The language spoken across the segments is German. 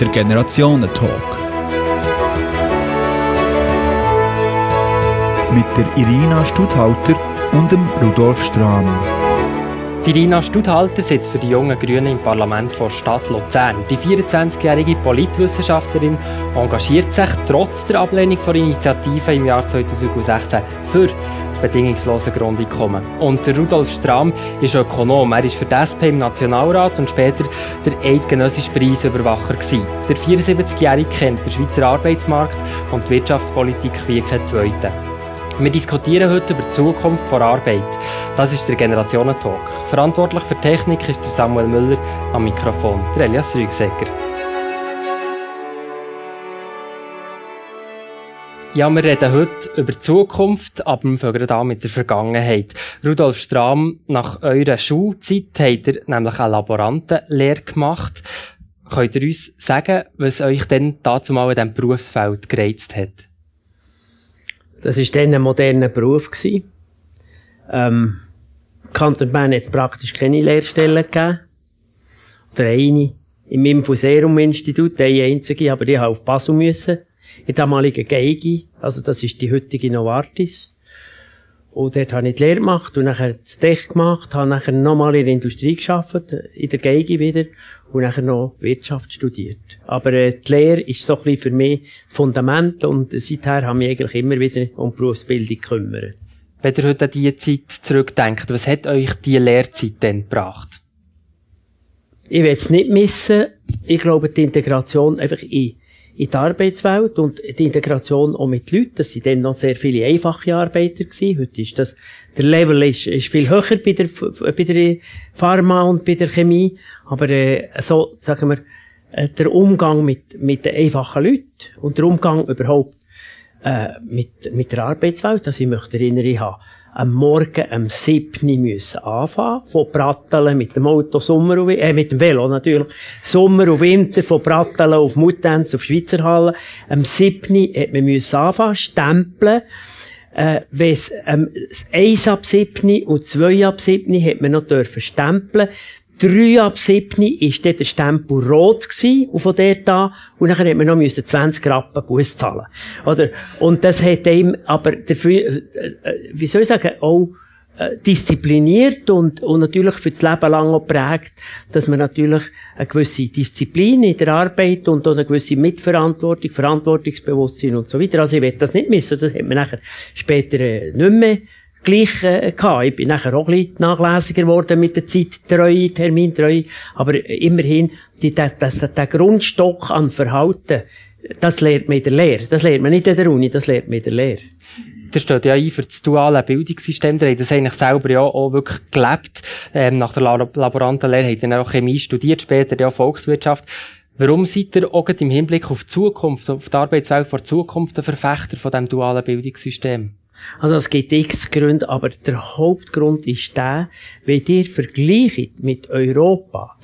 der Generationentalk. Mit der Irina Studhalter und dem Rudolf Strahm. Die Irina Studhalter sitzt für die jungen Grünen im Parlament vor Stadt Luzern. Die 24-jährige Politwissenschaftlerin engagiert sich trotz der Ablehnung der Initiative im Jahr 2016 für das bedingungslose Grundeinkommen. Und der Rudolf Strahm ist Ökonom. Er ist für die SP im Nationalrat und später der eidgenössische Preisüberwacher gewesen. Der 74-jährige kennt den Schweizer Arbeitsmarkt und die Wirtschaftspolitik wie kein Zweiter. Wir diskutieren heute über die Zukunft der Arbeit. Das ist der Generationentalk. Verantwortlich für Technik ist der Samuel Müller am Mikrofon, der Elias Rügsecker. Ja, wir reden heute über die Zukunft, aber wir fangen an mit der Vergangenheit. Rudolf Strahm, nach eurer Schulzeit habt ihr nämlich eine Laborantenlehre gemacht. Könnt ihr uns sagen, was euch denn dazu mal in diesem Berufsfeld gereizt hat? Das war dann ein moderner Beruf. Ähm, Kanton Bern hat praktisch keine Lehrstellen gegeben. Oder eine. Im Infoserum-Institut, eine einzige, aber die habe auf Basel müssen. In der damaligen Geige, also das ist die heutige Novartis. Und dort habe ich die Lehre gemacht und nachher das Tech gemacht, habe nachher nochmal in der Industrie geschafft, in der Geige wieder, und nachher noch Wirtschaft studiert. Aber äh, die Lehre ist so ein bisschen für mich das Fundament und seither habe ich mich eigentlich immer wieder um die Berufsbildung gekümmert. Wenn ihr heute an diese Zeit zurückdenkt, was hat euch diese Lehrzeit denn gebracht? Ich will es nicht missen. Ich glaube, die Integration einfach in, in die Arbeitswelt und die Integration auch mit Leuten. Das sind dann noch sehr viele einfache Arbeiter gewesen. Heute ist das, der Level ist, ist viel höher bei der, bei der Pharma und bei der Chemie. Aber, äh, so, sagen wir, äh, der Umgang mit, mit den einfachen Leuten und der Umgang überhaupt, äh, mit, mit der Arbeitswelt. Also ich möchte erinnern, ich habe am Morgen am 7. müssen anfangen, von Pratteln mit dem Auto Sommer und, äh, mit dem Velo natürlich, Sommer und Winter, von Pratteln auf Muttenz, auf Schweizer Halle. Am 7. hat man müssen anfangen, stempeln. Äh, wenn es ähm, 1 ab 7 und 2 ab 7 hat man noch dürfen stempeln. 3 ab 7 war dort der Stempel rot gewesen, und von dort an, und dann hat man noch 20 Rappen Bus zahlen. Oder? Und das hat ihm aber dafür, äh, äh, wie soll ich sagen, auch, äh, diszipliniert und, und natürlich für das Leben lang auch prägt, dass man natürlich eine gewisse Disziplin in der Arbeit und auch eine gewisse Mitverantwortung, Verantwortungsbewusstsein und so weiter. Also ich will das nicht missen. Das hat man nachher später nicht mehr gleich äh, gehabt. Ich bin nachher auch ein bisschen nachlässiger geworden mit der Zeittreue, Termintreue. Aber immerhin, die, das, das, der Grundstock an Verhalten, das lernt man in der Lehre. Das lernt man nicht in der Uni, das lernt man in der Lehre. Der steht ja ein für das duale Bildungssystem. Der hat das eigentlich selber ja auch wirklich gelebt. Ähm, nach der Laborantenlehre hat er auch Chemie studiert, später ja Volkswirtschaft. Warum seid ihr auch im Hinblick auf die Zukunft, auf die Arbeitswelt vor Zukunft ein Verfechter von diesem dualen Bildungssystem? Also es gibt x Gründe, aber der Hauptgrund ist der, wenn ihr vergleicht mit Europa,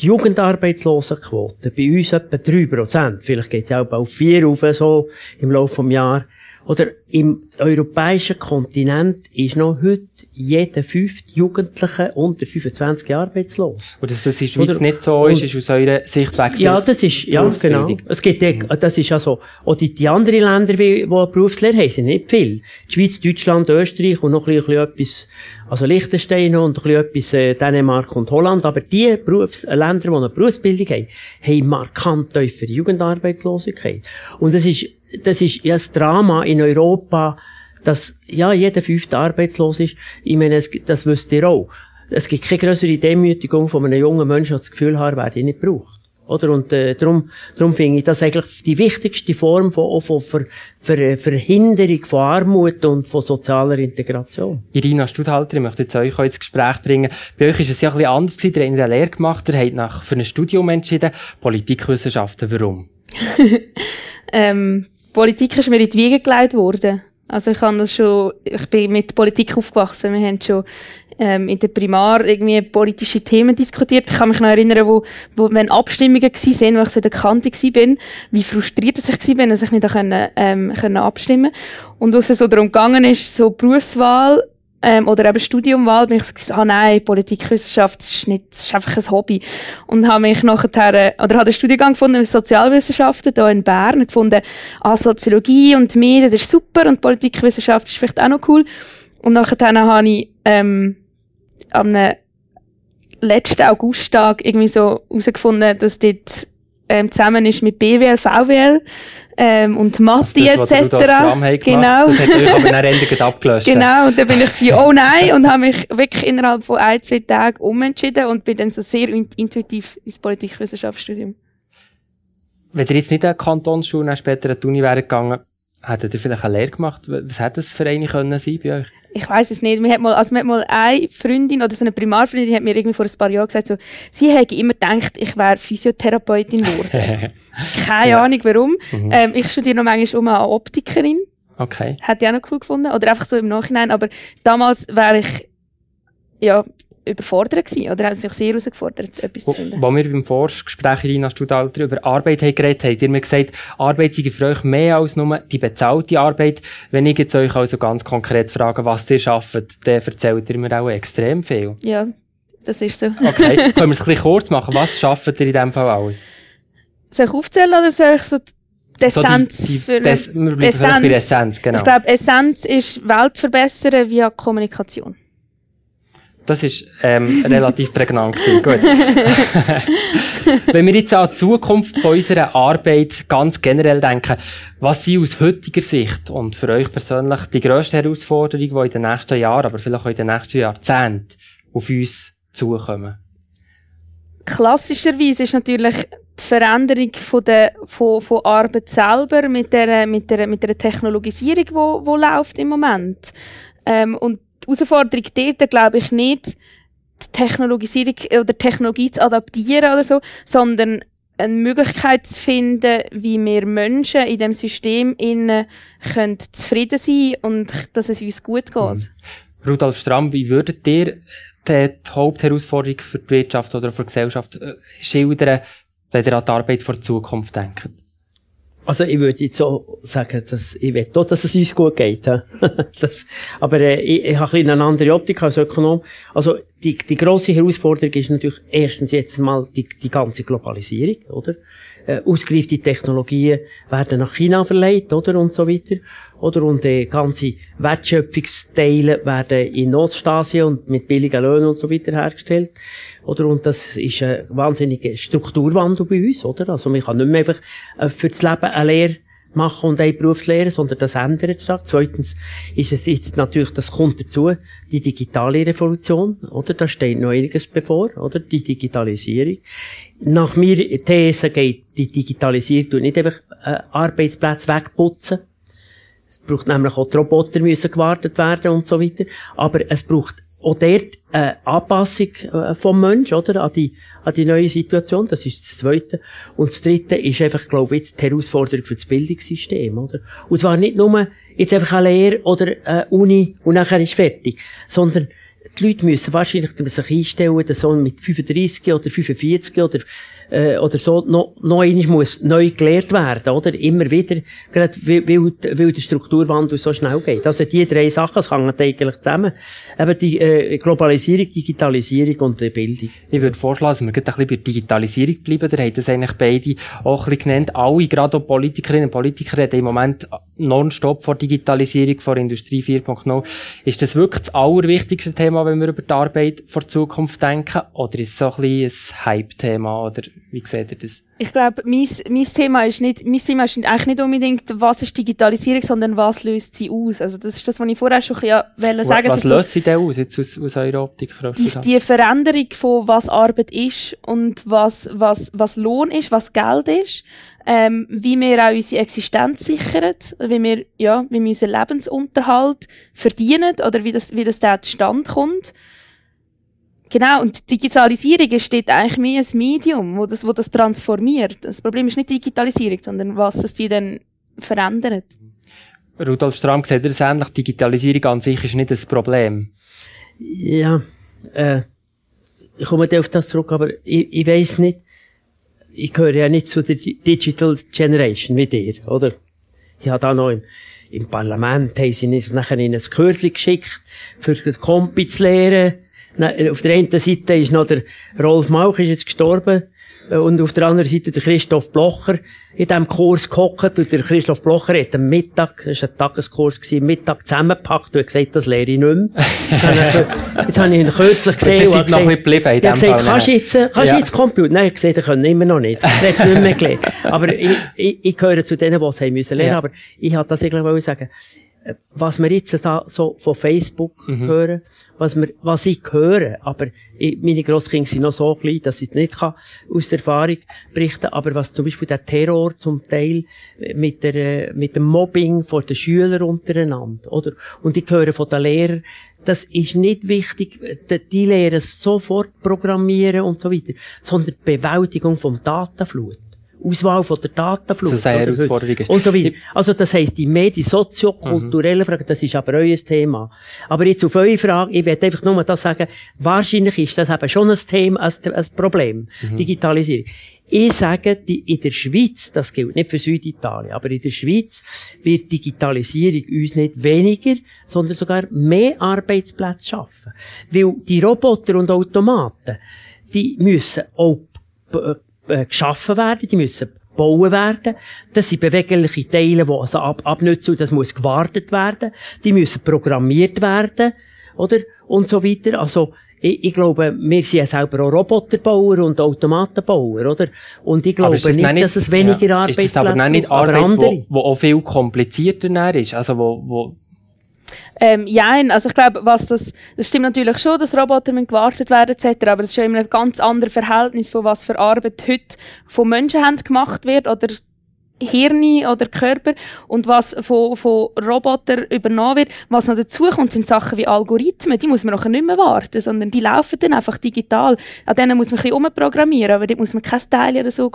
die Jugendarbeitslosenquote bei uns etwa 3%, vielleicht geht es auch auf 4 auf so im Laufe des Jahres, oder im europäischen Kontinent ist noch heute jeder fünfte Jugendliche unter 25 Jahre arbeitslos. Und dass das in der Schweiz Oder, nicht so ist, ist aus eurer Sicht weg. Ja, das ist, ja, genau. Es gibt, mhm. das ist also, auch die, die anderen Länder, die, die Berufslehre haben, sind nicht viel. Die Schweiz, Deutschland, Österreich und noch ein bisschen, etwas, also Liechtenstein und ein bisschen etwas, äh, Dänemark und Holland. Aber die Berufs Länder, die eine Berufsbildung haben, haben markant tiefere Jugendarbeitslosigkeit. Und das ist, das ist ja das Drama in Europa, dass ja jeder fünfte arbeitslos ist. Ich meine, es, das wisst ihr auch. Es gibt keine größere Demütigung von einem jungen Menschen, der das Gefühl hat, er werde nicht braucht. Oder? Und äh, darum, darum finde ich das eigentlich die wichtigste Form von, von Ver, Ver, Verhinderung von Armut und von sozialer Integration. Irina Studhalter, ich möchte jetzt euch ins Gespräch bringen. Bei euch ist es ja ein bisschen anders gewesen. Ihr habt eine Lehre gemacht, ihr habt nach, für ein Studium entschieden. Politikwissenschaften, warum? ähm, Politik ist mir in die Wiege gelegt worden. Also ich habe das schon, ich bin mit Politik aufgewachsen. Wir haben schon ähm, in der Primar irgendwie politische Themen diskutiert. Ich kann mich noch erinnern, wo, wo wenn Abstimmungen gewesen sind, wo ich so in der Kante bin, wie frustriert ich war, wenn ich nicht können, ähm, können abstimmen Und was es so darum gegangen ist, so Berufswahl, ähm, oder eben Studiumwahl, bin ich so gesagt, ah nein, Politikwissenschaft ist nicht, ist einfach ein Hobby. Und habe mich nachher, äh, oder habe einen Studiengang gefunden, Sozialwissenschaften, hier in Bern, gefunden, ah, Soziologie und Medien, das ist super, und Politikwissenschaft ist vielleicht auch noch cool. Und nachher habe ich, ähm, am letzten Augusttag irgendwie so herausgefunden, dass dort ähm, zusammen ist mit BWL, VWL ähm, und Mathe also das, etc. Genau. Das hat euch aber dann abgelöscht. Genau, und dann bin ich gewesen, oh nein, und habe mich wirklich innerhalb von ein, zwei Tagen umentschieden und bin dann so sehr intuitiv ins Politikwissenschaftsstudium. Wenn ihr jetzt nicht an die Kantonsschule, später an die Uni wäre gegangen, hättet ihr vielleicht eine Lehre gemacht? Was hätte das für eine können sein bei euch? Ich weiß es nicht. Mir hat mal, also mir hat mal eine Freundin oder so eine Primarfreundin, die hat mir irgendwie vor ein paar Jahren gesagt, so, sie hätte immer gedacht, ich wäre Physiotherapeutin geworden. Keine ja. Ahnung warum. Mhm. Ähm, ich studiere noch manchmal um eine Optikerin. Okay. Hätte ich auch noch cool gefunden. Oder einfach so im Nachhinein. Aber damals wäre ich, ja, überfordert gewesen, oder haben sich sehr herausgefordert, etwas zu finden. Als wir beim Forschungsgespräch in Rina Studalter über Arbeit haben geredet haben, ihr mir gesagt, Arbeit sei für euch mehr als nur die bezahlte Arbeit. Wenn ich jetzt euch also ganz konkret frage, was ihr arbeitet, dann erzählt ihr mir auch extrem viel. Ja, das ist so. Okay, können wir es ein bisschen kurz machen? Was arbeitet ihr in diesem Fall alles? Soll ich aufzählen oder soll ich so die Essenz so die, die, für des, Essenz. Essenz, genau. Ich glaube, Essenz ist Welt verbessern via Kommunikation. Das ist ähm, relativ prägnant gewesen. Gut. Wenn wir jetzt an die Zukunft von unserer Arbeit ganz generell denken, was sind aus heutiger Sicht und für euch persönlich die grösste Herausforderung, die in den nächsten Jahren, aber vielleicht auch in den nächsten Jahrzehnten auf uns zukommen? Klassischerweise ist natürlich die Veränderung von der von, von Arbeit selber mit der mit der mit der Technologisierung, wo, wo läuft im Moment. Ähm, und die Herausforderung dort, glaube ich, nicht, die Technologisierung oder Technologie zu adaptieren oder so, sondern eine Möglichkeit zu finden, wie wir Menschen in dem System innen können zufrieden sein und dass es uns gut geht. Mhm. Rudolf Stramm, wie würdet ihr die Hauptherausforderung für die Wirtschaft oder für die Gesellschaft äh, schildern, wenn ihr an die Arbeit vor Zukunft denkt? Also ich würde jetzt so sagen, dass ich will auch, dass es uns gut geht. das, aber äh, ich, ich habe ein eine andere Optik als Ökonom. Also die, die grosse Herausforderung ist natürlich erstens jetzt mal die, die ganze Globalisierung, oder? Äh, ausgereifte Technologien werden nach China verleiht, oder? Und so weiter. Oder? Und äh, ganze Wertschöpfungsteile werden in Ostasien und mit billigen Löhnen und so weiter hergestellt. Oder? Und das ist ein wahnsinniger Strukturwandel bei uns, oder? Also man kann nicht mehr einfach äh, für das Leben eine Lehre machen und eine Berufslehre, sondern das ändert sich. Zweitens ist es jetzt natürlich, das kommt dazu, die digitale Revolution, oder? Da steht noch einiges bevor, oder? Die Digitalisierung. Nach mir These geht die Digitalisierung nicht einfach äh, Arbeitsplätze wegputzen. Braucht nämlich auch die Roboter müssen gewartet werden und so weiter. Aber es braucht auch dort eine Anpassung äh, vom Mensch, oder? An die, an die neue Situation. Das ist das Zweite. Und das Dritte ist einfach, glaube ich, jetzt die Herausforderung für das Bildungssystem, oder? Und zwar nicht nur jetzt einfach eine Lehre oder eine Uni und nachher ist fertig, sondern die Leute müssen wahrscheinlich sich einstellen, dass so mit 35 oder 45 oder äh, oder so noch, noch einmal muss neu gelehrt werden, oder? Immer wieder, gerade weil, weil der Strukturwandel so schnell geht. Also die drei Sachen, hängen eigentlich zusammen. Eben die äh, Globalisierung, Digitalisierung und die Bildung. Ich würde vorschlagen, dass wir gerade ein bisschen bei Digitalisierung bleiben. Da haben das eigentlich beide auch ein bisschen genannt. Alle, gerade auch Politikerinnen und Politiker, reden im Moment nonstop vor Digitalisierung, vor Industrie 4.0. Ist das wirklich das allerwichtigste Thema, wenn wir über die Arbeit vor Zukunft denken? Oder ist es so ein bisschen ein Hype-Thema? Oder wie seht ihr das? Ich glaube, mein, mein Thema ist nicht, mein Thema ist eigentlich nicht unbedingt, was ist Digitalisierung, sondern was löst sie aus. Also das ist das, was ich vorher schon ein bisschen sagen Was löst sie denn aus, jetzt aus, aus eurer Optik, Frau die, die Veränderung von was Arbeit ist und was, was, was Lohn ist, was Geld ist, ähm, wie wir auch unsere Existenz sichern, wie wir, ja, wie wir unseren Lebensunterhalt verdienen oder wie das, wie das da zustande kommt. Genau, und Digitalisierung ist dort eigentlich mehr ein Medium, wo das, wo das transformiert. Das Problem ist nicht Digitalisierung, sondern was es die dann verändert. Rudolf Strahm sieht das ähnlich. Digitalisierung an sich ist nicht das Problem. Ja, äh, ich komme auf das zurück, aber ich, ich weiß nicht, ich gehöre ja nicht zu der Digital Generation wie dir, oder? Ich habe da noch im Parlament haben sie uns nachher in ein Kürzchen geschickt, für den Kompi zu lehren. Auf der einen Seite ist noch der Rolf Mauch, ist jetzt gestorben, und auf der anderen Seite der Christoph Blocher in diesem Kurs gehockt. Und der Christoph Blocher hat am Mittag, das war ein Tageskurs, gewesen, Mittag zusammengepackt und gesagt, das lehre ich nicht mehr. Jetzt habe ich, jetzt habe ich ihn kürzlich gesehen. und gesagt, noch ein geblieben in dem gesagt, kannst du jetzt, kannst ja. jetzt Computer? Nein, ich gesagt, ich kann immer noch nicht. Er hat es nicht mehr gelernt. Aber ich, ich, ich gehöre zu denen, die es haben müssen lernen. Ja. Aber ich wollte das eigentlich sagen was wir jetzt so von Facebook mhm. hören, was, wir, was ich höre, aber ich, meine Grosskinder sind noch so klein, dass ich nicht kann aus der Erfahrung berichten aber was zum Beispiel der Terror zum Teil mit, der, mit dem Mobbing von den Schülern untereinander, oder? Und ich höre von den Lehrern, das ist nicht wichtig, die lehren sofort programmieren und so weiter, sondern die Bewältigung vom Datenflut. Auswahl von der Datenflut. Das ist eine Herausforderung. Und so weiter. Also, das heisst, die Medien, soziokulturelle mhm. Fragen, das ist aber euer Thema. Aber jetzt auf eure Frage, ich werde einfach nur das sagen, wahrscheinlich ist das eben schon ein Thema, ein, ein Problem. Mhm. Digitalisierung. Ich sage, die, in der Schweiz, das gilt nicht für Süditalien, aber in der Schweiz wird Digitalisierung uns nicht weniger, sondern sogar mehr Arbeitsplätze schaffen. Weil die Roboter und Automaten, die müssen auch äh, geschaffen werden, die müssen bauen werden. Das sind bewegliche Teile, die also ab, abnützen, das muss gewartet werden. Die müssen programmiert werden, oder? Und so weiter. Also, ich, ich glaube, wir sind ja selber auch Roboterbauer und Automatenbauer, oder? Und ich glaube nicht, nicht, dass es weniger ja, Arbeitsplätze gibt. aber nicht Arbeit, aber andere. Wo, wo auch viel komplizierter ist. Also, wo, wo ähm, ja, also ich glaube, was das, das stimmt natürlich schon, dass Roboter gewartet werden etc., aber das ist schon immer ein ganz anderes Verhältnis von was für Arbeit heute von Menschenhand gemacht wird oder Hirne oder Körper und was von, von Robotern übernommen wird. Was noch dazu kommt, sind Sachen wie Algorithmen, die muss man nachher nicht mehr warten, sondern die laufen dann einfach digital. An denen muss man ein bisschen umprogrammieren, aber dort muss man kein Teil oder so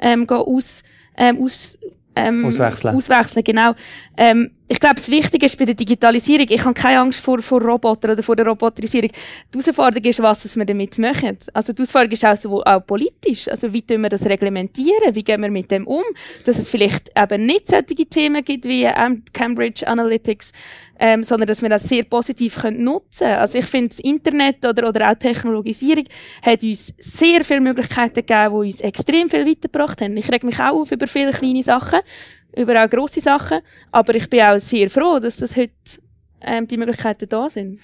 ähm, aus, ähm, aus ähm, auswechseln. auswechseln. Genau. Ähm, ich glaube, das Wichtige ist bei der Digitalisierung, ich habe keine Angst vor, vor Robotern oder vor der Roboterisierung. Die Herausforderung ist, was wir damit machen. Also die Herausforderung ist auch, auch politisch. Also wie tun wir das reglementieren? Wie gehen wir mit dem um? Dass es vielleicht eben nicht solche Themen gibt wie ähm, Cambridge Analytics, ähm, sondern dass wir das sehr positiv können nutzen können. Also ich finde, das Internet oder, oder auch Technologisierung hat uns sehr viele Möglichkeiten gegeben, die uns extrem viel weitergebracht haben. Ich reg mich auch auf über viele kleine Sachen, über auch grosse Sachen, aber ich bin auch sehr froh, dass das heute ähm, die Möglichkeiten da sind.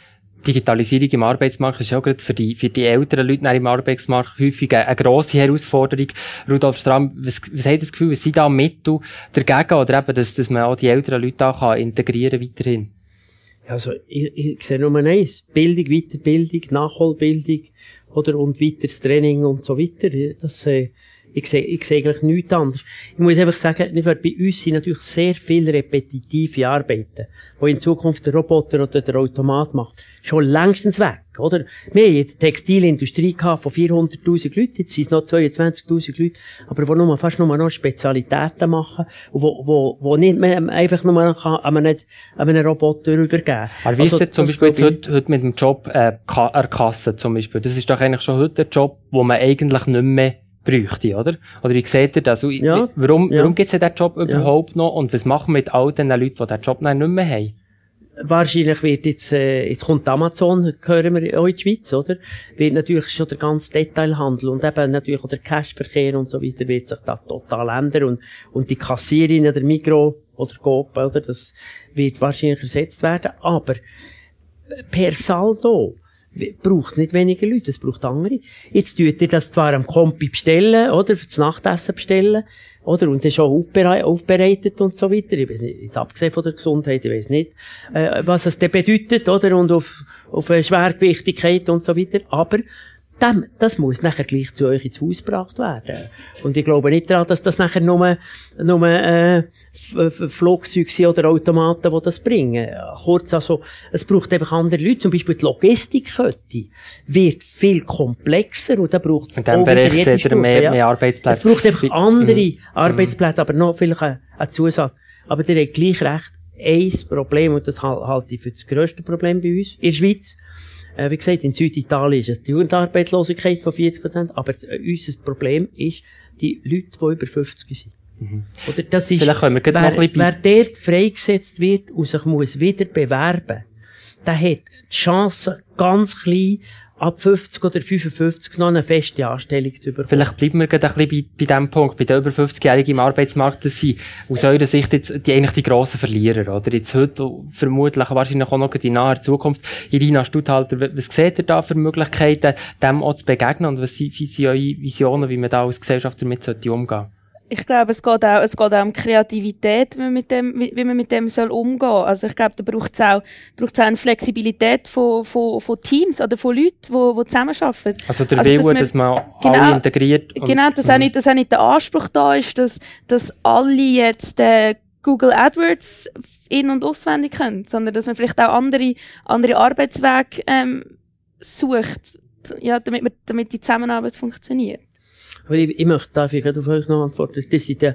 Digitalisierung im Arbeitsmarkt ist auch gerade für die, für die älteren Leute im Arbeitsmarkt häufig eine, eine grosse Herausforderung. Rudolf Strahm, was, was hat das Gefühl, was sind da Mittel dagegen oder eben, dass, dass man auch die älteren Leute da kann integrieren weiterhin? Also, ich, ich sehe nur eins. Bildung, Weiterbildung, Nachholbildung, oder, und weiteres Training und so weiter. Das, äh, ich sehe, ich sehe eigentlich nichts anderes. Ich muss einfach sagen, bei uns sind natürlich sehr viele repetitive Arbeiten, die in Zukunft der Roboter oder der Automat macht, schon längstens weg, oder? Wir haben jetzt Textilindustrie gehabt von 400.000 Leuten, jetzt sind es noch 22.000 Leute, aber wo nur, fast nur noch Spezialitäten machen, und wo, wo, wo nicht mehr einfach nur kann, an einem, an einem Roboter übergeben. Aber wie also, ist das zum Beispiel jetzt heute, heute mit dem Job, äh, Kasse zum Beispiel? Das ist doch eigentlich schon heute ein Job, wo man eigentlich nicht mehr bräuchte, oder? Oder wie seht ihr das? Ja. Warum, ja. warum gibt es diesen Job überhaupt ja. noch? Und was machen wir mit all den Leuten, die diesen Job nicht mehr haben? Wahrscheinlich wird jetzt, äh, jetzt kommt Amazon, hören wir auch in die Schweiz, oder? Wird natürlich schon der ganze Detailhandel und eben natürlich auch der Cashverkehr und so weiter wird sich da total ändern und, und die Kassiererin der Mikro oder Coop, oder? Das wird wahrscheinlich ersetzt werden. Aber per Saldo braucht nicht weniger Leute, es braucht andere. Jetzt tut ihr das zwar am Kompi bestellen, oder? Für das Nachtessen bestellen, oder? Und das auch aufbereitet und so weiter. Ich weiß nicht, jetzt abgesehen von der Gesundheit, ich weiß nicht, äh, was es denn bedeutet, oder? Und auf, auf Schwergewichtigkeit und so weiter. Aber, dem, das muss nachher gleich zu euch ins Haus gebracht werden. Und ich glaube nicht daran, dass das nachher nur, nur äh, Flugzeuge sind oder Automaten, die das bringen. Kurz also, es braucht einfach andere Leute. Zum Beispiel die Logistikkette wird viel komplexer und da braucht es auch Bereich wieder mehr, ja. mehr Arbeitsplätze. Es braucht einfach andere mhm. Arbeitsplätze, aber noch vielleicht ein, ein Zusatz. Aber der hat gleich recht. Ein Problem, und das halte ich für das grösste Problem bei uns in der Schweiz, äh, wie gesagt, in Süditalien ist es die Jugendarbeitslosigkeit von 40%, aber äh, unser Problem ist die Leute, die über 50 sind. Mhm. Oder das ist, Vielleicht können wir wer, noch ein wer dort freigesetzt wird und sich muss wieder bewerben, der hat die Chance ganz klein, ab 50 oder 55 noch eine feste Anstellung zu bekommen. Vielleicht bleiben wir gerade ein bisschen bei, bei dem Punkt, bei den über 50-Jährigen im Arbeitsmarkt, dass sie aus eurer Sicht jetzt die, eigentlich die grossen Verlierer, oder? Jetzt heute, vermutlich wahrscheinlich auch noch in naher Zukunft. Irina Stuthalter, was seht ihr da für Möglichkeiten, dem auch zu begegnen und was sind, sind eure Visionen, wie man da als Gesellschaft damit sollte umgehen ich glaube, es geht auch, es geht auch um Kreativität, wie man mit dem, wie, man mit dem soll umgehen. Also ich glaube, da braucht es auch, braucht auch eine Flexibilität von, von, von Teams oder von Leuten, die, die zusammenarbeiten. Also der also, Wille, dass, wir, dass man genau, alle integriert. Genau, dass auch, mhm. nicht, dass auch nicht der Anspruch da ist, dass, dass alle jetzt äh, Google AdWords in- und auswendig können, sondern dass man vielleicht auch andere, andere Arbeitswege ähm, sucht, ja, damit, man, damit die Zusammenarbeit funktioniert. Aber ich, ich möchte, darf ich gerade auf euch noch antworten? Das sind die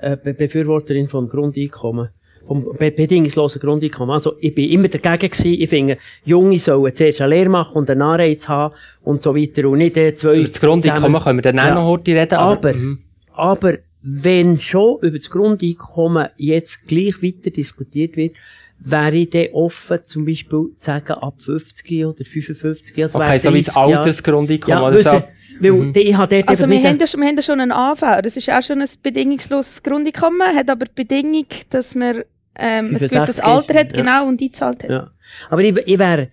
äh, Be Befürworterin vom Grundeinkommen. Vom be bedingungslosen Grundeinkommen. Also, ich bin immer dagegen gewesen. Ich finde, Junge sollen zuerst eine Lehre machen und einen Anreiz haben und so weiter und nicht äh, zwei... Über das Grundeinkommen zusammen. können wir dann auch ja. noch heute reden. Aber, aber, mhm. aber wenn schon über das Grundeinkommen jetzt gleich weiter diskutiert wird, wäre ich dann offen, zum Beispiel zu sagen, ab 50 oder 55. Also okay, so wie das Altersgrundeinkommen. Ja, oder so. Weil mhm. ich habe dort also wir haben, ja, wir haben ja schon einen AV, das ist auch schon ein bedingungsloses Grundeinkommen, hat aber die Bedingung, dass man ähm, ein gewisses Alter hat, ja. genau, und einzahlt hat. Ja. Aber ich, ich wäre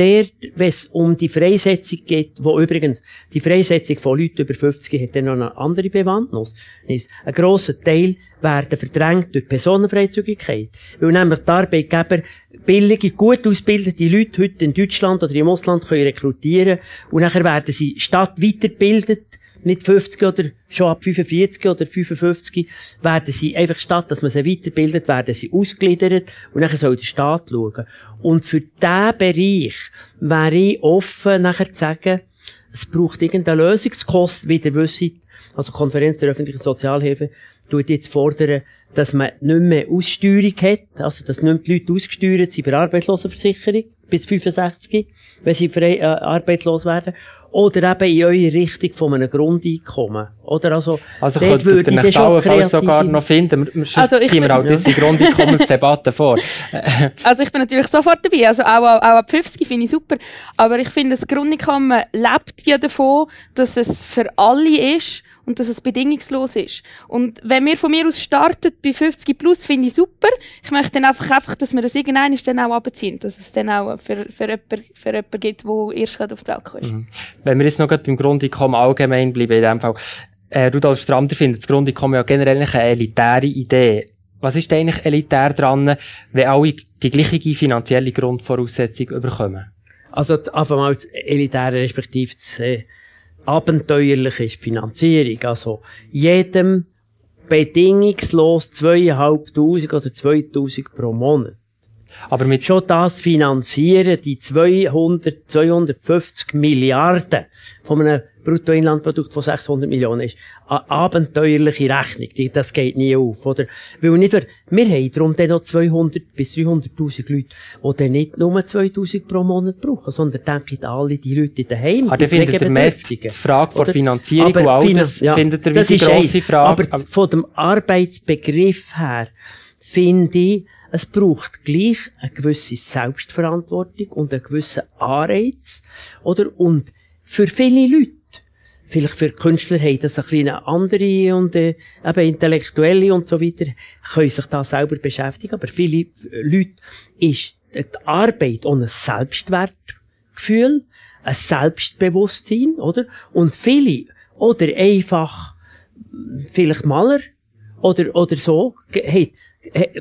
dort, wenn es um die Freisetzung geht, wo übrigens die Freisetzung von Leuten über 50 hat dann noch eine andere Bewandtnis. Ein grosser Teil werden verdrängt durch Personenfreizügigkeit. Weil nämlich die Arbeitgeber billige, gut ausgebildete Leute heute in Deutschland oder im Ausland können rekrutieren und nachher werden sie statt weitergebildet nicht 50 oder schon ab 45 oder 55 werden sie einfach statt, dass man sie weiterbildet, werden sie ausgliedert und nachher soll der Staat schauen. Und für diesen Bereich wäre ich offen, nachher zu sagen, es braucht irgendeine Lösung. Es kostet, wie ihr wisst, also Konferenz der öffentlichen Sozialhilfe, tut jetzt fordern, dass man nicht mehr Aussteuerung hat, also dass nicht mehr die Leute ausgesteuert sind bei Arbeitslosenversicherung bis 65, wenn sie frei, äh, arbeitslos werden. Oder eben in eure Richtung von einem Grundeinkommen. Oder also, also dort würde ich schon sogar noch finden. Wir, also ich wir auch diese Grundeinkommensdebatte vor. also ich bin natürlich sofort dabei. Also auch, auch, auch ab 50 finde ich super. Aber ich finde, das Grundeinkommen lebt ja davon, dass es für alle ist und dass es bedingungslos ist. Und wenn wir von mir aus starten bei 50 plus, finde ich super. Ich möchte dann einfach, einfach dass wir das irgendwann dann auch abziehen, dass es dann auch für, für jemanden, für jemanden gibt, der erst gerade auf die Welt kommt. Mhm. Wenn wir jetzt noch beim Grundeinkommen allgemein bleiben, in dem Fall, äh, Rudolf Strander findet das Grundeinkommen ja generell eine elitäre Idee. Was ist denn eigentlich elitär dran, wenn alle die gleiche finanzielle Grundvoraussetzung überkommen? Also, einfach mal das Elitäre respektive das, äh, abenteuerlich ist die Finanzierung. Also, jedem bedingungslos zweieinhalbtausend oder zweitausend pro Monat. Aber mit schon das finanzieren, die 200, 250 Milliarden von einem Bruttoinlandprodukt von 600 Millionen ist eine abenteuerliche Rechnung. Das geht nie auf, oder? Weil nicht, wir haben darum dann noch 200 bis 300.000 Leute, die dann nicht nur 2.000 pro Monat brauchen, sondern denken alle die Leute daheim. Aber ah, die findet ihr mehr die Frage von Finanzierung aber auch, das ja, findet ihr wie die grosse Frage. Aber von dem Arbeitsbegriff her finde ich, es braucht gleich eine gewisse Selbstverantwortung und einen gewissen Anreiz, oder? Und für viele Leute, vielleicht für Künstler haben das ein bisschen andere und äh, eben Intellektuelle und so weiter, können sich da selber beschäftigen, aber viele Leute ist die Arbeit ohne Selbstwertgefühl, ein Selbstbewusstsein, oder? Und viele, oder einfach, vielleicht Maler, oder, oder so, hat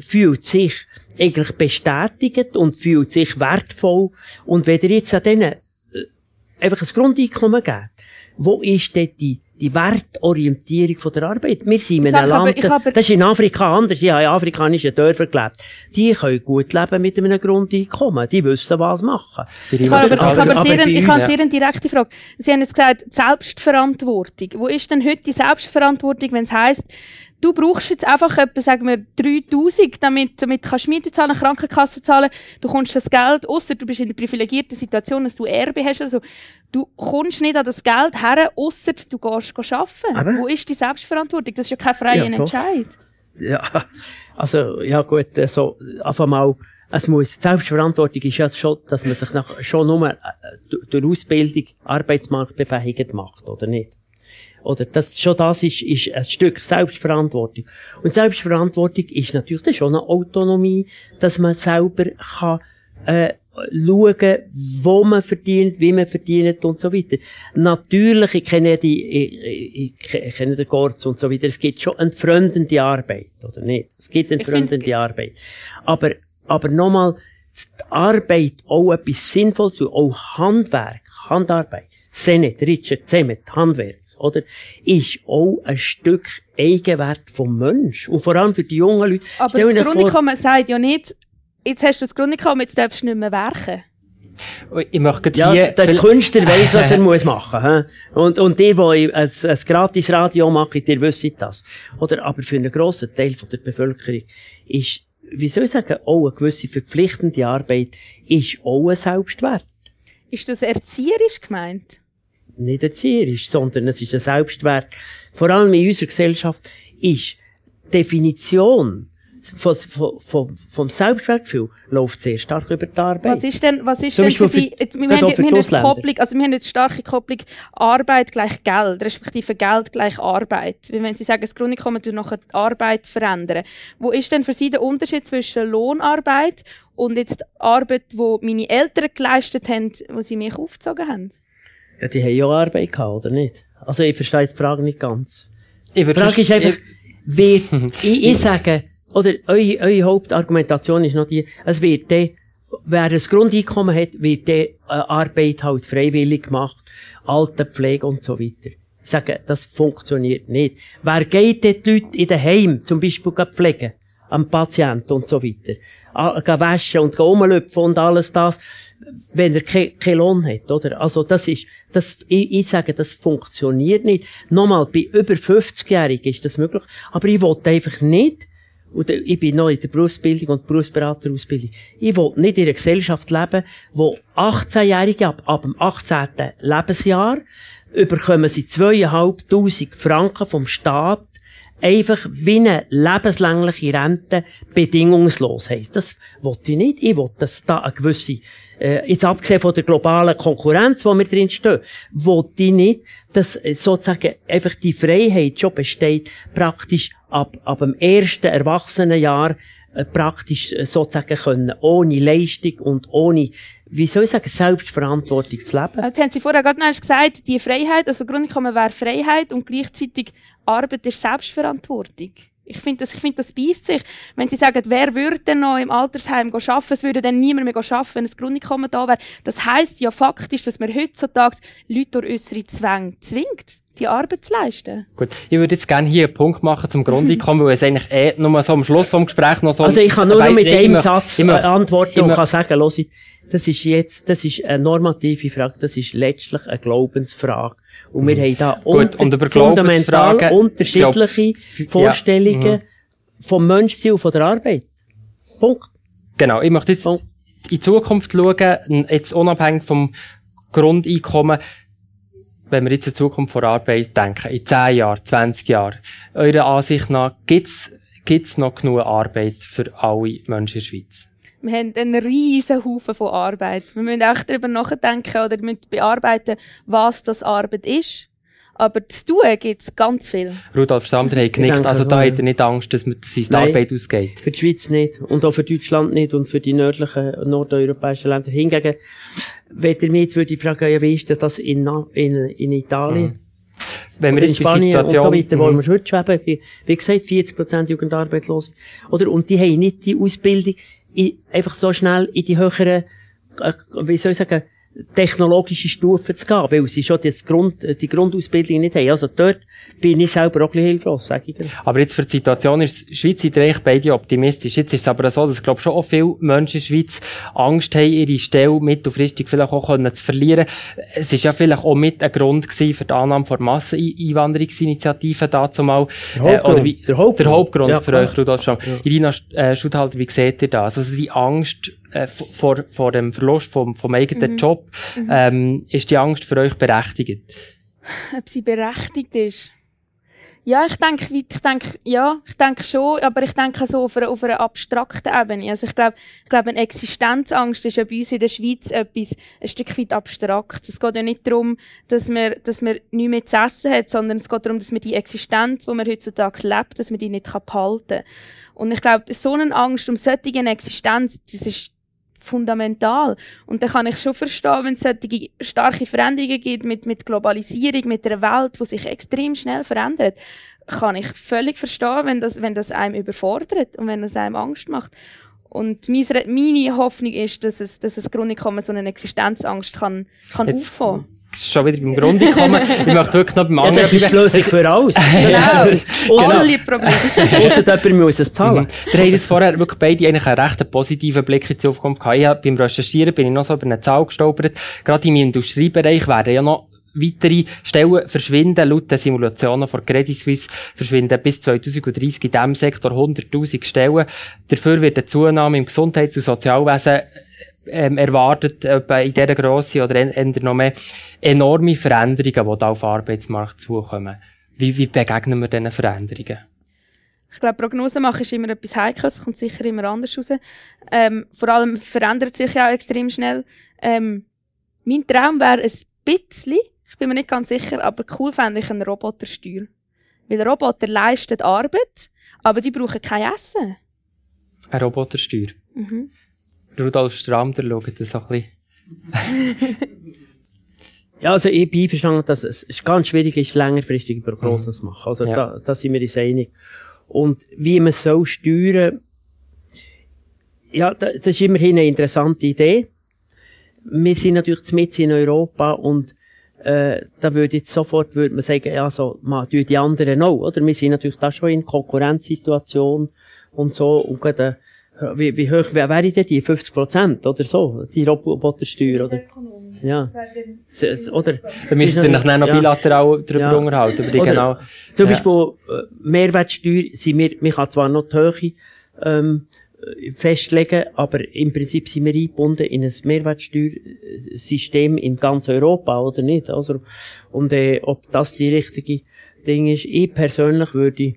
fühlt sich eigentlich bestätigt und fühlt sich wertvoll. Und wenn ihr jetzt an denen äh, einfach ein Grundeinkommen gebt, wo ist denn die, die Wertorientierung von der Arbeit? Wir sind in einem Land, aber, das ist in Afrika anders. Ich habe in afrikanischen Dörfern gelebt. Die können gut leben mit einem Grundeinkommen. Die wissen, was machen. Ich habe aber, aber, aber, sehr, ich habe sehr eine direkte Frage. Sie haben jetzt gesagt, Selbstverantwortung. Wo ist denn heute die Selbstverantwortung, wenn es heisst, du brauchst jetzt einfach etwa, sagen wir, 3000, damit, damit kannst du Miete zahlen, Krankenkasse zahlen, du kommst das Geld, außer du bist in der privilegierten Situation, dass du Erbe hast oder so. Du kommst nicht an das Geld her, außer du gehst, gehst arbeiten. Aber- Wo ist die Selbstverantwortung? Das ist ja kein freier Ja. Entscheid. Ja, also, ja gut, äh, so, einfach mal, es muss, die Selbstverantwortung ist ja schon, dass man sich nach, schon nur äh, durch- durch Ausbildung arbeitsmarktbefähigend macht, oder nicht? Oder das, schon das ist, ist ein Stück Selbstverantwortung. Und Selbstverantwortung ist natürlich dann schon eine Autonomie, dass man selber kann, äh, schauen, wo man verdient, wie man verdient und so weiter. Natürlich, ich kenne die, ich, ich, ich kenne den Gorz und so weiter, es gibt schon entfremdende Arbeit, oder nicht? Es gibt entfremdende Arbeit. Aber, aber nochmal, die Arbeit auch etwas Sinnvolles, auch Handwerk, Handarbeit, Senet, Richard, Zemet, Handwerk, oder, ist auch ein Stück Eigenwert vom Mensch. Und vor allem für die jungen Leute. Aber Stell das Grundeinkommen sagt ja nicht, jetzt hast du das Grundeinkommen, jetzt darfst du nicht mehr werken. Ich möchte Ja, hier... der Künstler weiss, was er muss machen muss. Und, und die, die ein, ein gratis Radio machen, die wissen das. Oder, aber für einen grossen Teil von der Bevölkerung ist, wie soll ich sagen, auch eine gewisse verpflichtende Arbeit ist auch ein Selbstwert. Ist das erzieherisch gemeint? Nicht erzieherisch, sondern es ist ein Selbstwert. Vor allem in unserer Gesellschaft ist die Definition von, von, vom Selbstwertgefühl läuft sehr stark über die Arbeit. Was ist denn, was ist Zum denn für Sie, für- wir haben, für wir die haben. Kopplung, also wir haben jetzt starke Kopplung Arbeit gleich Geld, respektive Geld gleich Arbeit. Wenn Sie sagen, das Grundeinkommen tut noch die Arbeit verändern. Wo ist denn für Sie der Unterschied zwischen Lohnarbeit und jetzt Arbeit, wo meine Eltern geleistet haben, wo sie mich aufgezogen haben? Ja, die haben ja auch Arbeit gehabt, oder nicht? Also, ich verstehe die Frage nicht ganz. Ich Die Frage ist einfach, wird, ich, ich sage, oder eure, eure Hauptargumentation ist noch die, es wird dann, wer ein Grundeinkommen hat, wird dann äh, Arbeit halt freiwillig gemacht, Altenpflege und so weiter. Ich sage, das funktioniert nicht. Wer geht dort die Leute in den Heim, zum Beispiel pflegen, am Patienten und so weiter, a- gehen waschen und gehen rumlüpfen und alles das, wenn er keinen ke Lohn hat, oder? Also, das ist, das, ich, ich sage, das funktioniert nicht. Nochmal, bei über 50-Jährigen ist das möglich, aber ich wollte einfach nicht, und ich bin noch in der Berufsbildung und Berufsberaterausbildung. Ich will nicht in einer Gesellschaft leben, wo 18-Jährige ab, ab dem 18. Lebensjahr überkommen sie zweieinhalbtausend Franken vom Staat einfach wie eine lebenslängliche Rente bedingungslos heisst. Das wollte ich nicht. Ich will, dass da eine gewisse, äh, jetzt abgesehen von der globalen Konkurrenz, wo wir drin stehen, wollte ich nicht, dass äh, sozusagen einfach die Freiheit schon besteht, praktisch ab, ab dem ersten Erwachsenenjahr äh, praktisch äh, sozusagen können, ohne Leistung und ohne, wie soll ich sagen, Selbstverantwortung zu leben. Jetzt haben Sie vorher gerade noch gesagt, die Freiheit, also Grundeinkommen wäre Freiheit und gleichzeitig Arbeit ist Selbstverantwortung. Ich finde das, ich finde das beißt sich. Wenn Sie sagen, wer würde denn noch im Altersheim arbeiten, es würde dann niemand mehr arbeiten, wenn das Grundeinkommen da wäre. Das heisst ja faktisch, dass man heutzutage Leute durch äußere Zwänge zwingt, die Arbeit zu leisten. Gut, ich würde jetzt gerne hier einen Punkt machen zum Grundeinkommen, weil es eigentlich eh nur so am Schluss vom Gespräch noch so... Also ich kann nur noch mit einem möchte- Satz äh, antworten ich und kann sagen, hört, das ist jetzt, das ist eine normative Frage, das ist letztlich eine Glaubensfrage. Und wir haben da Mhm. Gut, und fundamental unterschiedliche ich glaub, ja, Vorstellungen mhm. vom Menschsein und von der Arbeit. Punkt. Genau, ich möchte jetzt Punkt. in Zukunft schauen, jetzt unabhängig vom Grundeinkommen, wenn wir jetzt in Zukunft vor Arbeit denken, in 10 Jahren, 20 Jahren, eurer Ansicht nach, gibt's gibt's noch genug Arbeit für alle Menschen in der Schweiz? Wir haben einen riesen Haufen von Arbeit. Wir müssen auch darüber nachdenken oder wir müssen bearbeiten, was das Arbeit ist. Aber zu tun gibt es ganz viel. Rudolf Sander hat genickt, denke also da schon, hat er nicht Angst, dass, man, die Nein. Arbeit ausgeht. Für die Schweiz nicht. Und auch für Deutschland nicht. Und für die nördlichen nordeuropäischen Länder. Hingegen, wenn ihr mich jetzt würde fragen, ja, wie ist denn das in, in, in Italien? Wenn wir in Spanien und so Situation, weiter, wo Mhm. wir heute schweben, wie, wie gesagt, 40% Jugendarbeitslose. Oder? Und die haben nicht die Ausbildung in, einfach so schnell in die höheren, äh, wie soll ich sagen, technologische Stufe zu gehen, weil sie schon das Grund, die Grundausbildung nicht haben. Also dort bin ich selber auch ein bisschen hilflos, sage ich. Aber jetzt für die Situation ist die Schweiz sind eigentlich beide optimistisch. Jetzt ist es aber so, dass ich glaube schon auch viele Menschen in der Schweiz Angst haben, ihre Stelle mittelfristig vielleicht auch können zu verlieren. Es ist ja vielleicht auch mit ein Grund gewesen für die Annahme von Masseneinwanderungsinitiativen dazu mal. Der Hauptgrund. Äh, wie, Der Hauptgrund. Der Hauptgrund Ja, für klar. euch, Rudolf Schramm. Irina äh, Schuthalter, wie seht ihr das? Also die Angst äh, vor, vor dem Verlust vom, vom eigenen Job, ähm, ist die Angst für euch berechtigt? ob sie berechtigt ist. Ja, ich denke, ich denke, ja, ich denke schon, aber ich denke so auf einer, auf einer abstrakten Ebene. Also ich glaube, ich glaube, eine Existenzangst ist ja bei uns in der Schweiz etwas ein Stück weit abstrakt. Es geht ja nicht darum, dass man, dass man nichts mehr zu essen hat, sondern es geht darum, dass man die Existenz, die man heutzutage lebt, dass man die nicht behalten kann. Und ich glaube, so eine Angst um solche Existenz, das ist fundamental. Und dann kann ich schon verstehen, wenn es solche starke Veränderungen gibt mit, mit Globalisierung, mit einer Welt, die sich extrem schnell verändert, kann ich völlig verstehen, wenn das, wenn das einem überfordert und wenn das einem Angst macht. Und meine, meine Hoffnung ist, dass es, dass es Grundeinkommen so eine Existenzangst kann, kann Jetzt- auffangen. Das ist schon wieder beim Grunde gekommen. ich möchte wirklich noch beim Ja, anderen das ist die. Lösung für alles. Genau. Ausser Alle Probleme. ausser jemand muss es zahlen. Mhm. Ihr habt jetzt vorher wirklich beide eigentlich einen recht positiven Blick in die Zukunft gehabt. Ich beim Recherchieren bin ich noch so über eine Zahl gestolpert. Gerade im Industriebereich werden ja noch weitere Stellen verschwinden. Laut den Simulationen von Credit Suisse verschwinden bis 2030 in diesem Sektor 100.000 Stellen. Dafür wird eine Zunahme im Gesundheits- und Sozialwesen ähm, erwartet, etwa in dieser Grösse oder en- noch mehr enorme Veränderungen, die da auf den Arbeitsmarkt zukommen. Wie, wie begegnen wir diesen Veränderungen? Ich glaube, Prognosen machen ist immer etwas Heikles, es kommt sicher immer anders raus. Ähm, vor allem verändert sich ja auch extrem schnell. Ähm, mein Traum wäre ein bisschen, ich bin mir nicht ganz sicher, aber cool fände ich einen Robotersteuer. Weil Roboter leisten Arbeit, aber die brauchen kein Essen. Eine Robotersteuer. Mhm. Rudolf Stramm, der schaut das so ein bisschen. Ja, also ich bin einverstanden, dass es ganz schwierig ist, längerfristige Prognosen zu machen. Also Ja. da, da sind wir uns einig. Und wie man soll steuern, ja, da- das ist immerhin eine interessante Idee. Wir sind natürlich mit in Europa und äh, da würde jetzt sofort würde man sagen, ja, so, man tun die anderen auch, oder? Wir sind natürlich da schon in Konkurrenzsituation und so und gerade, äh, wie, wie hoch wär- wäre denn die? 50 Prozent oder so? Die Robotersteuer, oder? Ja. S- s- Oder? Da müsst ihr dann noch Ja. bilateral darüber Ja. unterhalten, über die Oder genau. Zum Ja. Beispiel äh, Mehrwertsteuer, sind wir, man kann zwar noch die Höhe ähm, äh, festlegen, aber im Prinzip sind wir eingebunden in ein Mehrwertsteuersystem in ganz Europa, oder nicht? Also, und äh, ob das die richtige Ding ist, ich persönlich würde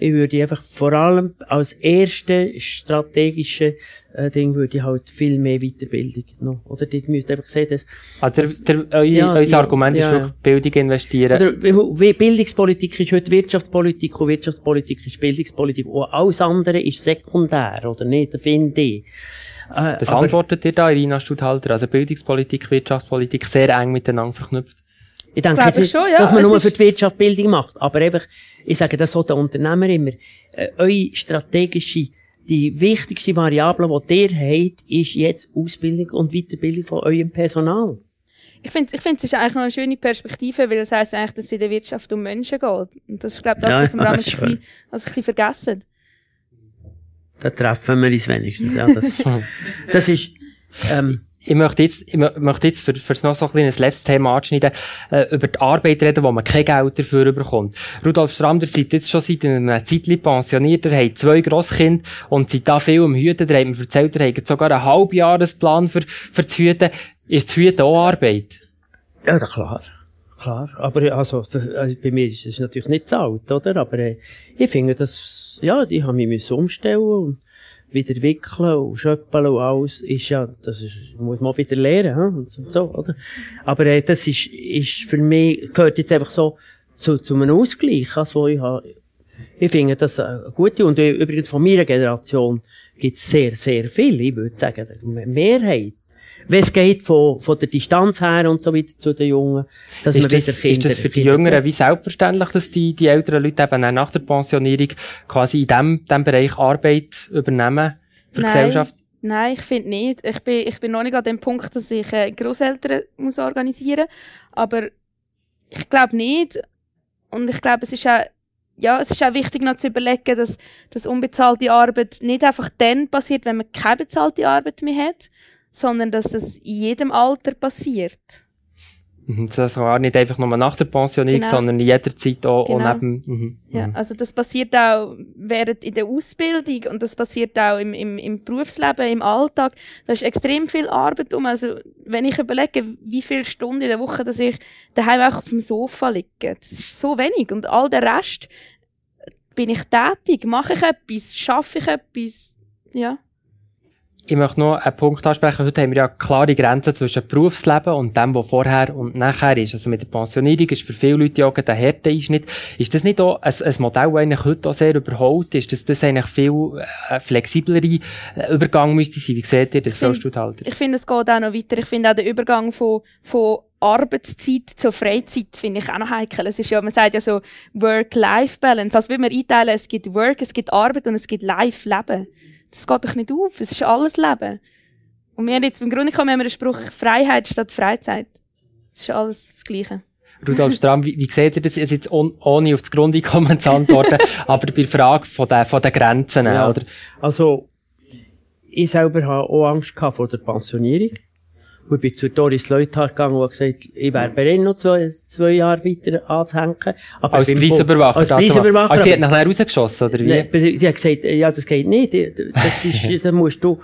ich würde einfach vor allem als erste strategische äh, Ding würde ich halt viel mehr Weiterbildung noch. Oder die müsst einfach sehen, dass Also der, der, Ja, die- Argument ist ja, wirklich Bildung investieren. Oder Bildungspolitik ist heute Wirtschaftspolitik und Wirtschaftspolitik ist Bildungspolitik und alles andere ist sekundär, oder nicht? Das finde ich. Äh, Was antwortet ihr da, Irina Studhalter? Also Bildungspolitik, Wirtschaftspolitik sehr eng miteinander verknüpft. Ich denke nicht, ich schon, ja. dass man Es nur für die Wirtschaft Bildung macht, aber einfach, ich sage das so den Unternehmer immer, äh, eure strategische, die wichtigste Variable, die ihr habt, ist jetzt Ausbildung und Weiterbildung von eurem Personal. Ich finde, ich finde, es ist eigentlich noch eine schöne Perspektive, weil das heisst eigentlich, dass es in der Wirtschaft um Menschen geht. Und das ist, glaube ich, das, was wir ja, ein bisschen, also ein bisschen vergessen. Da treffen wir uns wenigstens. Ja, das, das ist, ähm, Ich möchte jetzt, ich mö- möchte jetzt für, für noch so ein kleines letztes Thema anschneiden, äh, über die Arbeit reden, wo man kein Geld dafür bekommt. Rudolf Stramm, ihr seid jetzt schon seit einer Zeit pensioniert, ihr habt zwei Grosskinder und seid da viel am Hüten. Ihr habt mir erzählt, ihr habt sogar einen Halbjahresplan für, für das Hüten. Ist das Hüten auch Arbeit? Ja, klar. Klar. Aber also, für, also bei mir ist es natürlich nicht zahlt, oder? Aber äh, ich finde, das, ja, die haben mich müssen umstellen und wieder wickeln und schöppeln und alles. Ist ja, das ist, muss man wieder lernen, hm? und so, oder? Aber äh, das ist, ist für mich, gehört jetzt einfach so zu, zu einem Ausgleich. Also ich, habe, ich finde das eine gute, und äh, übrigens von meiner Generation gibt es sehr, sehr viel. Ich würde sagen, die Mehrheit. Wenn es geht von, von der Distanz her und so weiter zu den Jungen, dass man Ist das, wieder Kinder, ist das für die Jüngeren wie selbstverständlich, dass die, die älteren Leute eben auch nach der Pensionierung quasi in dem, dem Bereich Arbeit übernehmen für die Nein. Gesellschaft? Nein, ich finde nicht. Ich bin, ich bin noch nicht an dem Punkt, dass ich äh, Großeltern muss organisieren aber ich glaube nicht. Und ich glaube, es ist auch, ja, es ist auch wichtig noch zu überlegen, dass, dass unbezahlte Arbeit nicht einfach dann passiert, wenn man keine bezahlte Arbeit mehr hat, sondern dass es in jedem Alter passiert. Mhm, das gar nicht einfach nur nach der Pensionierung, genau. sondern jederzeit auch, genau. auch neben. Mhm. Ja, mhm. also das passiert auch während in der Ausbildung und das passiert auch im, im, im Berufsleben, im Alltag. Da ist extrem viel Arbeit um. Also wenn ich überlege, wie viele Stunden in der Woche, dass ich daheim auch auf dem Sofa liege, das ist so wenig und all der Rest bin ich tätig, mache ich etwas, schaffe ich etwas, ja ich möchte noch einen Punkt ansprechen. Heute haben wir ja klare Grenzen zwischen Berufsleben und dem, was vorher und nachher ist. Also mit der Pensionierung ist für viele Leute ja der Härteeinschnitt. Ist das nicht auch ein, ein Modell, das eigentlich heute auch sehr überholt ist? Dass das eigentlich viel äh, flexiblere äh, Übergang müsste sein? Wie seht ihr das, Frau Studhalter? Ich finde, es geht auch noch weiter. Ich finde auch den Übergang von, von Arbeitszeit zur Freizeit finde ich auch noch heikel. Es ist ja, man sagt ja so Work-Life-Balance. Also wie man einteilen, es gibt Work, es gibt Arbeit und es gibt Life-Leben. Das geht doch nicht auf. Es ist alles Leben. Und wir haben jetzt beim Grunde haben wir den Spruch Freiheit statt Freizeit. Das ist alles das Gleiche. Rudolf Strahm, wie, wie seht ihr das jetzt on, ohne auf das Grundeinkommen zu antworten, aber bei der Frage von den, von den Grenzen, ja, oder? Also, ich selber habe auch Angst vor der Pensionierung. Und ich bin zu Doris Leuthard gegangen und gesagt, ich wäre bereit, noch zwei, zwei Jahre weiter anzuhängen. Aber als Preisüberwacher? Als Preisüberwacher. Also sie hat nachher rausgeschossen, oder wie? Sie hat gesagt, ja, das geht nicht. Das ist, da musst du,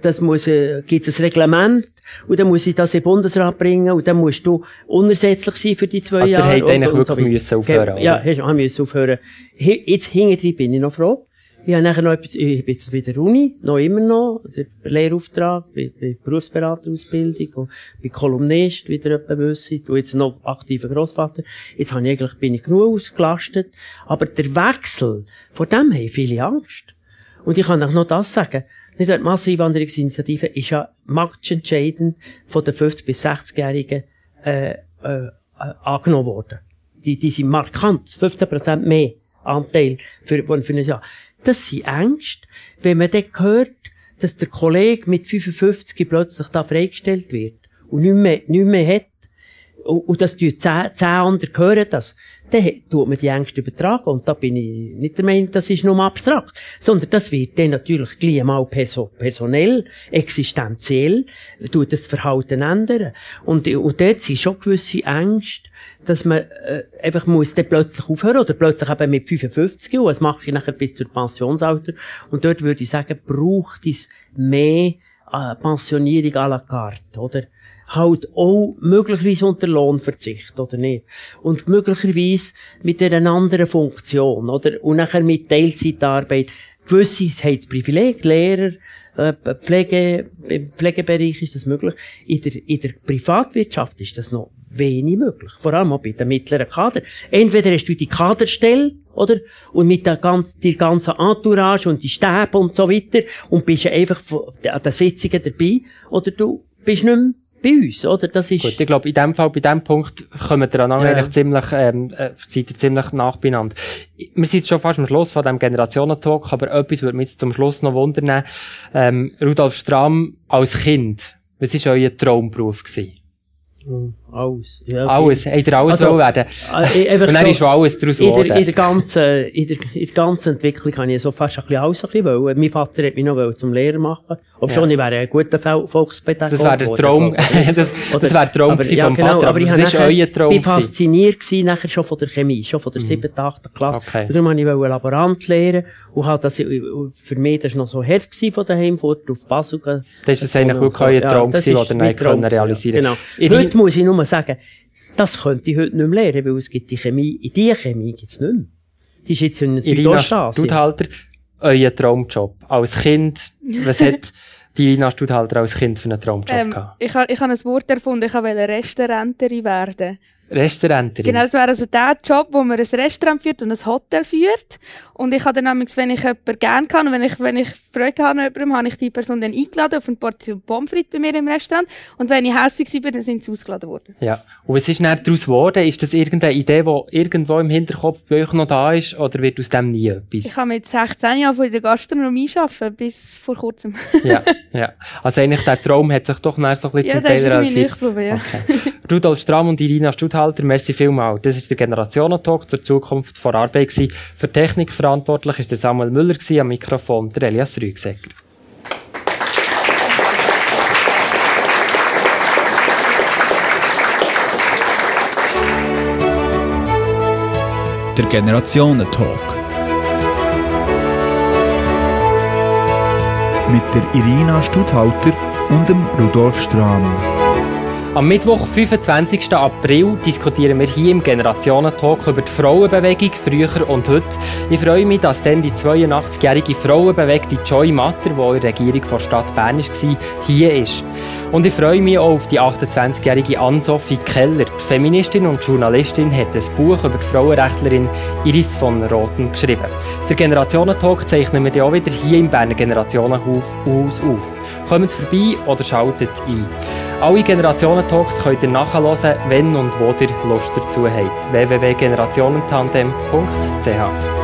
das muss, äh, gibt es ein Reglement, und dann muss ich das in den Bundesrat bringen, und dann musst du unersetzlich sein für die zwei also Jahre. Also, eigentlich wirklich so müssen aufhören, Ja, hast, müssen aufhören. Jetzt hinterher bin ich noch froh. Ich habe nachher noch etwas, ich bin jetzt wieder Uni, noch immer noch, der Lehrauftrag, bei, bei Berufsberaterausbildung, und bei Kolumnist, wieder etwa wissen, ich jetzt noch aktiver Grossvater. Jetzt habe ich eigentlich, bin ich genug ausgelastet. Aber der Wechsel, vor dem haben viele Angst. Und ich kann auch noch das sagen. Nicht die Masseneinwanderungsinitiative ist ja marktentscheidend von den 50- bis 60-Jährigen, äh, äh, äh, angenommen worden. Die, die sind markant, 15% mehr Anteil für, für ein Jahr. Das sind Ängste, wenn man dann hört, dass der Kollege mit 55 plötzlich da freigestellt wird und nicht mehr, nicht mehr hat. Und, und das tun zehn, zehn andere hören das. Dann tut man die Ängste übertragen. Und da bin ich nicht der Meinung, das ist nur abstrakt. Sondern das wird dann natürlich gleich mal perso personell, existenziell, tut das Verhalten ändern. Und, und dort sind schon gewisse Ängste, dass man äh, einfach muss dann plötzlich aufhören oder plötzlich eben mit 55 und das mache ich nachher bis zur Pensionsalter und dort würde ich sagen, braucht es mehr äh, Pensionierung à la carte, oder? Halt auch möglicherweise unter Lohnverzicht, oder nicht? Und möglicherweise mit einer anderen Funktion, oder? Und nachher mit Teilzeitarbeit. Gewisse haben das Privileg, Lehrer, äh, Pflege, im Pflegebereich ist das möglich. In der, in der Privatwirtschaft ist das noch wenig möglich. Vor allem auch bei den mittleren Kader. Entweder hast du die Kaderstelle, oder? Und mit der ganzen, der ganzen Entourage und die Stäbe und so weiter und bist einfach an den Sitzungen dabei, oder du bist nicht mehr bei uns, oder? Das ist... Gut, ich glaube, in dem Fall, bei dem Punkt, kommen wir aneinander ja. eigentlich ziemlich, ähm, äh, seid ihr ziemlich beieinander. Wir sind schon fast am Schluss von diesem Generationentalk, aber etwas würde mich jetzt zum Schluss noch wundern. Ähm, Rudolf Strahm, als Kind, was war euer Traumberuf gewesen? Hm, alles. Ja, alles. Habt ihr alles also, werden? Äh, Und dann so, ist schon alles daraus in der, in der ganzen, in der, in der ganzen Entwicklung habe ich so fast ein bisschen alles ein bisschen wollen. Mein Vater hat mich noch zum Lehrer machen. Ob ja. schon, ich wäre ein guter Volkspädagoge. Das wäre der Traum, das, das wäre der Traum aber, ja, vom genau, Vater. Aber, aber das ist euer Traum. Ich war fasziniert gewesen, nachher schon von der Chemie, schon von der mhm. siebten, achten Klasse. Okay. Und darum wollte ich Laborant lehren. Und halt, das, für mich, das war noch so hart gewesen von daheim, vor auf Basel. Das ist das eigentlich wirklich euer Traum gewesen, den ihr realisieren Genau. Heute muss ich nur sagen, das könnte ich heute nicht mehr lernen, weil es gibt die Chemie, in die Chemie gibt es nicht mehr. Die ist jetzt in Südostasien. Studhalter, euer Traumjob. Als Kind, was hat die Irina Studhalter als Kind für einen Traumjob ähm, gehabt? Ich habe ich ha ein Wort erfunden, ich wollte Restauranterin werden. Restauranterin. Genau, das wäre also der Job, wo man ein Restaurant führt und ein Hotel führt. Und ich habe dann nämlich, wenn ich jemanden gerne kann und wenn ich, wenn ich Freude habe an jemandem, habe ich die Person dann eingeladen auf ein Portion Pommes frites bei mir im Restaurant. Und wenn ich hässlich war, dann sind sie ausgeladen worden. Ja. Und was ist dann daraus geworden? Ist das irgendeine Idee, die irgendwo im Hinterkopf bei euch noch da ist, oder wird aus dem nie etwas? Ich habe mit 16 Jahren in der Gastronomie arbeiten, bis vor kurzem. ja, ja. Also eigentlich der Traum hat sich doch mehr so ein bisschen ja, zum das Teil ist irgendwie realisiert. nicht ja. Okay. Rudolf Strahm und Irina Studhalter, merci vielmals. Das ist der Generationentalk zur Zukunft vor Arbeit gewesen. Für Technik verantwortlich ist der Samuel Müller gewesen, am Mikrofon der Elias Rügsecker. Der Generationentalk. Mit der Irina Studhalter und dem Rudolf Strahm. Am Mittwoch, 25. April, diskutieren wir hier im Generationentalk über die Frauenbewegung früher und heute. Ich freue mich, dass dann die 82-jährige Frauenbewegte Joy Matter, die in der Regierung der Stadt Bern war, hier ist. Und ich freue mich auch auf die 28-jährige Ann-Sophie Keller. Die Feministin und Journalistin hat ein Buch über die Frauenrechtlerin Iris von Roten geschrieben. Der Generationentalk zeichnen wir auch wieder hier im Berner Generationenhaus auf. Kommt vorbei oder schaltet ein. Alle Generationentalks könnt ihr nachhören, wenn und wo ihr Lust dazu habt. www.generationentandem.ch